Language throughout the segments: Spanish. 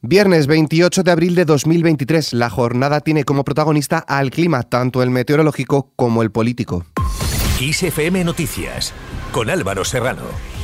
Viernes 28 de abril de 2023, la jornada tiene como protagonista al clima, tanto el meteorológico como el político. ISFM Noticias, con Álvaro Serrano.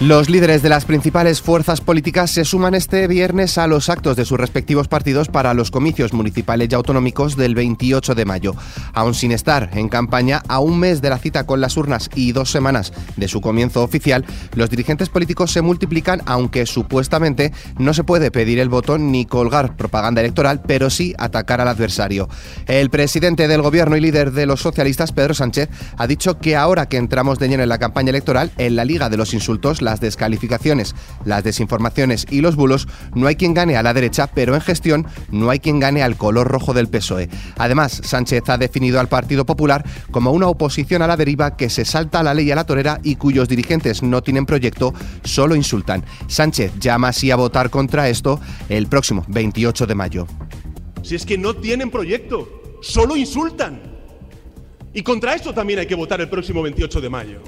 Los líderes de las principales fuerzas políticas se suman este viernes a los actos de sus respectivos partidos para los comicios municipales y autonómicos del 28 de mayo. Aún sin estar en campaña, a un mes de la cita con las urnas y dos semanas de su comienzo oficial, los dirigentes políticos se multiplican, aunque supuestamente no se puede pedir el voto ni colgar propaganda electoral, pero sí atacar al adversario. El presidente del gobierno y líder de los socialistas, Pedro Sánchez, ha dicho que ahora que entramos de lleno en la campaña electoral, en la Liga de los Insultos, las descalificaciones, las desinformaciones y los bulos, no hay quien gane a la derecha, pero en gestión no hay quien gane al color rojo del PSOE. Además, Sánchez ha definido al Partido Popular como una oposición a la deriva que se salta a la ley a la torera y cuyos dirigentes no tienen proyecto, solo insultan. Sánchez llama así a votar contra esto el próximo 28 de mayo. Si es que no tienen proyecto, solo insultan. Y contra esto también hay que votar el próximo 28 de mayo.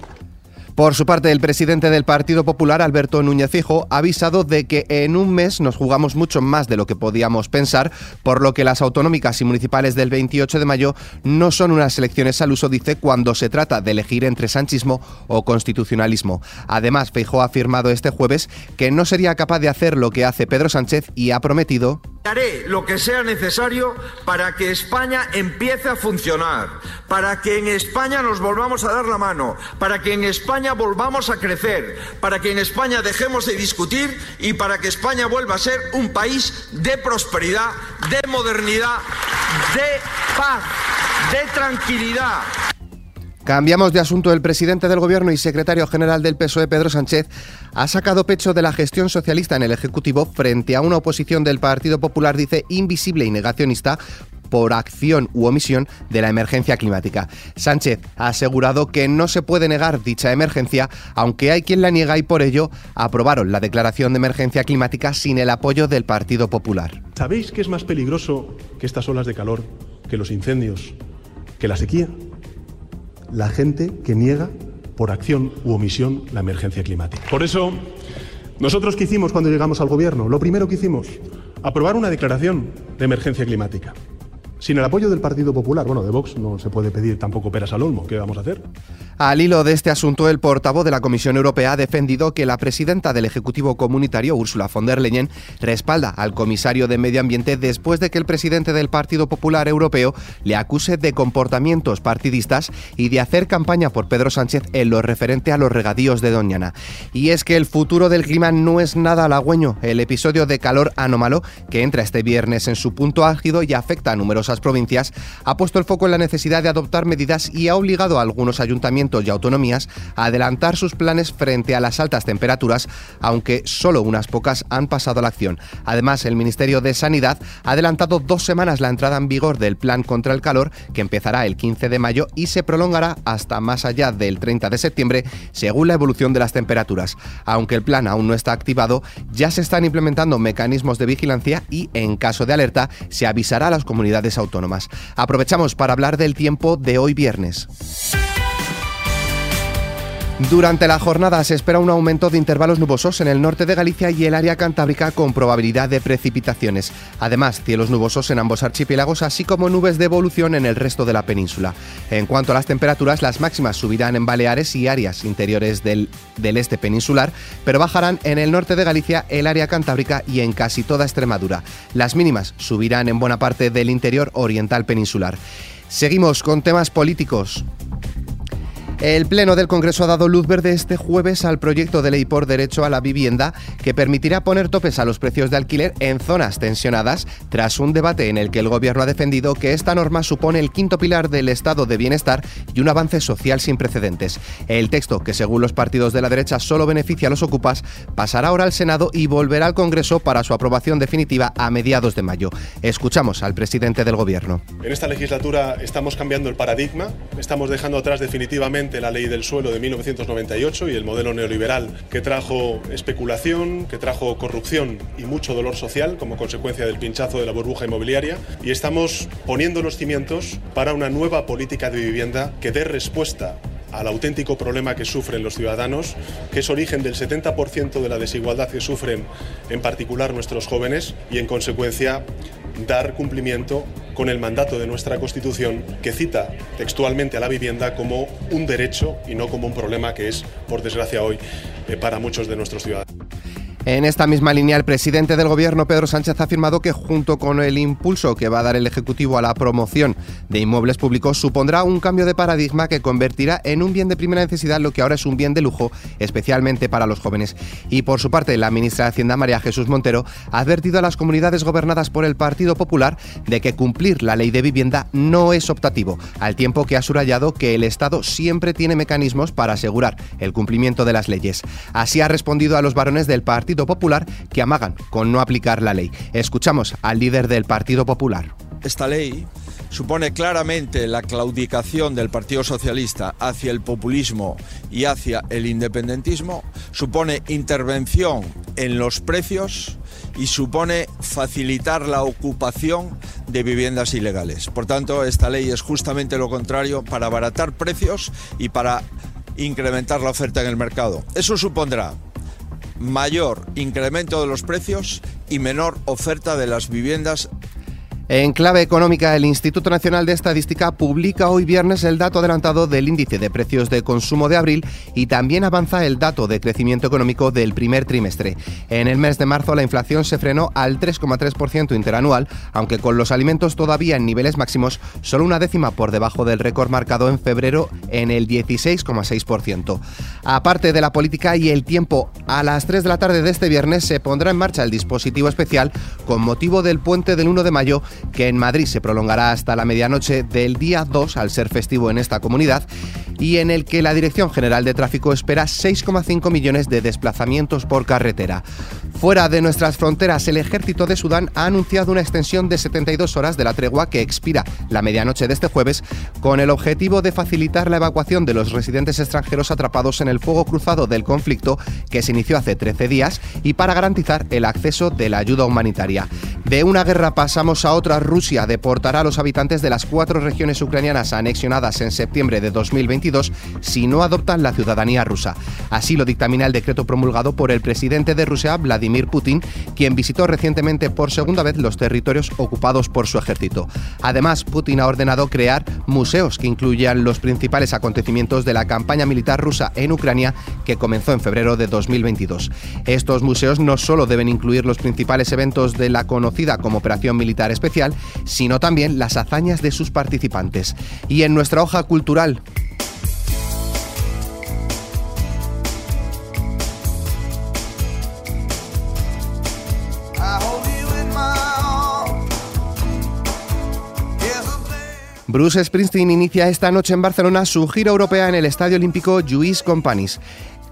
Por su parte, el presidente del Partido Popular, Alberto Núñez Fijo, ha avisado de que en un mes nos jugamos mucho más de lo que podíamos pensar, por lo que las autonómicas y municipales del 28 de mayo no son unas elecciones al uso, dice, cuando se trata de elegir entre sanchismo o constitucionalismo. Además, Fijo ha afirmado este jueves que no sería capaz de hacer lo que hace Pedro Sánchez y ha prometido Haré lo que sea necesario para que España empiece a funcionar, para que en España nos volvamos a dar la mano, para que en España volvamos a crecer, para que en España dejemos de discutir y para que España vuelva a ser un país de prosperidad, de modernidad, de paz, de tranquilidad. Cambiamos de asunto. El presidente del Gobierno y secretario general del PSOE, Pedro Sánchez, ha sacado pecho de la gestión socialista en el Ejecutivo frente a una oposición del Partido Popular, dice, invisible y negacionista por acción u omisión de la emergencia climática. Sánchez ha asegurado que no se puede negar dicha emergencia, aunque hay quien la niega y por ello aprobaron la declaración de emergencia climática sin el apoyo del Partido Popular. ¿Sabéis qué es más peligroso que estas olas de calor, que los incendios, que la sequía? La gente que niega por acción u omisión la emergencia climática. Por eso, nosotros qué hicimos cuando llegamos al gobierno? Lo primero que hicimos, aprobar una declaración de emergencia climática. Sin el apoyo del Partido Popular, bueno, de Vox no se puede pedir tampoco peras al olmo. ¿Qué vamos a hacer? Al hilo de este asunto, el portavoz de la Comisión Europea ha defendido que la presidenta del Ejecutivo Comunitario, Ursula von der Leyen, respalda al comisario de Medio Ambiente después de que el presidente del Partido Popular Europeo le acuse de comportamientos partidistas y de hacer campaña por Pedro Sánchez en lo referente a los regadíos de Doñana. Y es que el futuro del clima no es nada halagüeño. El episodio de calor anómalo, que entra este viernes en su punto álgido y afecta a numerosas provincias, ha puesto el foco en la necesidad de adoptar medidas y ha obligado a algunos ayuntamientos y autonomías a adelantar sus planes frente a las altas temperaturas, aunque solo unas pocas han pasado a la acción. Además, el Ministerio de Sanidad ha adelantado dos semanas la entrada en vigor del Plan contra el Calor, que empezará el 15 de mayo y se prolongará hasta más allá del 30 de septiembre, según la evolución de las temperaturas. Aunque el plan aún no está activado, ya se están implementando mecanismos de vigilancia y, en caso de alerta, se avisará a las comunidades autónomas. Aprovechamos para hablar del tiempo de hoy viernes. Durante la jornada se espera un aumento de intervalos nubosos en el norte de Galicia y el área cantábrica con probabilidad de precipitaciones. Además, cielos nubosos en ambos archipiélagos, así como nubes de evolución en el resto de la península. En cuanto a las temperaturas, las máximas subirán en Baleares y áreas interiores del, del este peninsular, pero bajarán en el norte de Galicia, el área cantábrica y en casi toda Extremadura. Las mínimas subirán en buena parte del interior oriental peninsular. Seguimos con temas políticos. El Pleno del Congreso ha dado luz verde este jueves al proyecto de ley por derecho a la vivienda que permitirá poner topes a los precios de alquiler en zonas tensionadas tras un debate en el que el Gobierno ha defendido que esta norma supone el quinto pilar del estado de bienestar y un avance social sin precedentes. El texto, que según los partidos de la derecha solo beneficia a los ocupas, pasará ahora al Senado y volverá al Congreso para su aprobación definitiva a mediados de mayo. Escuchamos al presidente del Gobierno. En esta legislatura estamos cambiando el paradigma, estamos dejando atrás definitivamente la ley del suelo de 1998 y el modelo neoliberal que trajo especulación, que trajo corrupción y mucho dolor social como consecuencia del pinchazo de la burbuja inmobiliaria y estamos poniendo los cimientos para una nueva política de vivienda que dé respuesta al auténtico problema que sufren los ciudadanos, que es origen del 70% de la desigualdad que sufren en particular nuestros jóvenes y en consecuencia dar cumplimiento con el mandato de nuestra Constitución que cita textualmente a la vivienda como un derecho y no como un problema que es, por desgracia, hoy eh, para muchos de nuestros ciudadanos. En esta misma línea, el presidente del Gobierno, Pedro Sánchez, ha afirmado que junto con el impulso que va a dar el Ejecutivo a la promoción de inmuebles públicos, supondrá un cambio de paradigma que convertirá en un bien de primera necesidad lo que ahora es un bien de lujo, especialmente para los jóvenes. Y por su parte, la ministra de Hacienda, María Jesús Montero, ha advertido a las comunidades gobernadas por el Partido Popular de que cumplir la ley de vivienda no es optativo, al tiempo que ha subrayado que el Estado siempre tiene mecanismos para asegurar el cumplimiento de las leyes. Así ha respondido a los varones del Partido Popular que amagan con no aplicar la ley. Escuchamos al líder del Partido Popular. Esta ley supone claramente la claudicación del Partido Socialista hacia el populismo y hacia el independentismo, supone intervención en los precios y supone facilitar la ocupación de viviendas ilegales. Por tanto, esta ley es justamente lo contrario para abaratar precios y para incrementar la oferta en el mercado. Eso supondrá mayor incremento de los precios y menor oferta de las viviendas en clave económica, el Instituto Nacional de Estadística publica hoy viernes el dato adelantado del índice de precios de consumo de abril y también avanza el dato de crecimiento económico del primer trimestre. En el mes de marzo la inflación se frenó al 3,3% interanual, aunque con los alimentos todavía en niveles máximos, solo una décima por debajo del récord marcado en febrero en el 16,6%. Aparte de la política y el tiempo, a las 3 de la tarde de este viernes se pondrá en marcha el dispositivo especial con motivo del puente del 1 de mayo que en Madrid se prolongará hasta la medianoche del día 2 al ser festivo en esta comunidad y en el que la Dirección General de Tráfico espera 6,5 millones de desplazamientos por carretera. Fuera de nuestras fronteras, el ejército de Sudán ha anunciado una extensión de 72 horas de la tregua que expira la medianoche de este jueves con el objetivo de facilitar la evacuación de los residentes extranjeros atrapados en el fuego cruzado del conflicto que se inició hace 13 días y para garantizar el acceso de la ayuda humanitaria. De una guerra pasamos a otra. Rusia deportará a los habitantes de las cuatro regiones ucranianas anexionadas en septiembre de 2022 si no adoptan la ciudadanía rusa. Así lo dictamina el decreto promulgado por el presidente de Rusia, Vladimir Putin, quien visitó recientemente por segunda vez los territorios ocupados por su ejército. Además, Putin ha ordenado crear museos que incluyan los principales acontecimientos de la campaña militar rusa en Ucrania que comenzó en febrero de 2022. Estos museos no solo deben incluir los principales eventos de la conocida como Operación Militar Especial, sino también las hazañas de sus participantes. Y en nuestra hoja cultural, Bruce Springsteen inicia esta noche en Barcelona su gira europea en el Estadio Olímpico Lluís Companys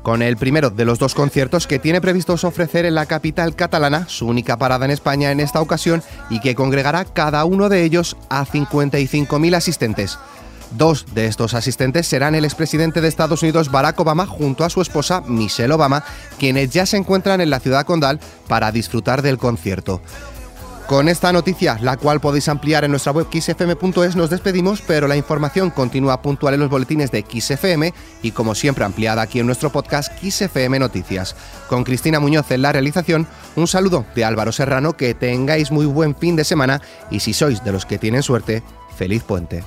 con el primero de los dos conciertos que tiene previstos ofrecer en la capital catalana, su única parada en España en esta ocasión y que congregará cada uno de ellos a 55.000 asistentes. Dos de estos asistentes serán el expresidente de Estados Unidos Barack Obama junto a su esposa Michelle Obama, quienes ya se encuentran en la ciudad condal para disfrutar del concierto. Con esta noticia, la cual podéis ampliar en nuestra web xfm.es, nos despedimos, pero la información continúa puntual en los boletines de XFM y como siempre ampliada aquí en nuestro podcast XFM Noticias. Con Cristina Muñoz en la realización, un saludo de Álvaro Serrano, que tengáis muy buen fin de semana y si sois de los que tienen suerte, feliz puente.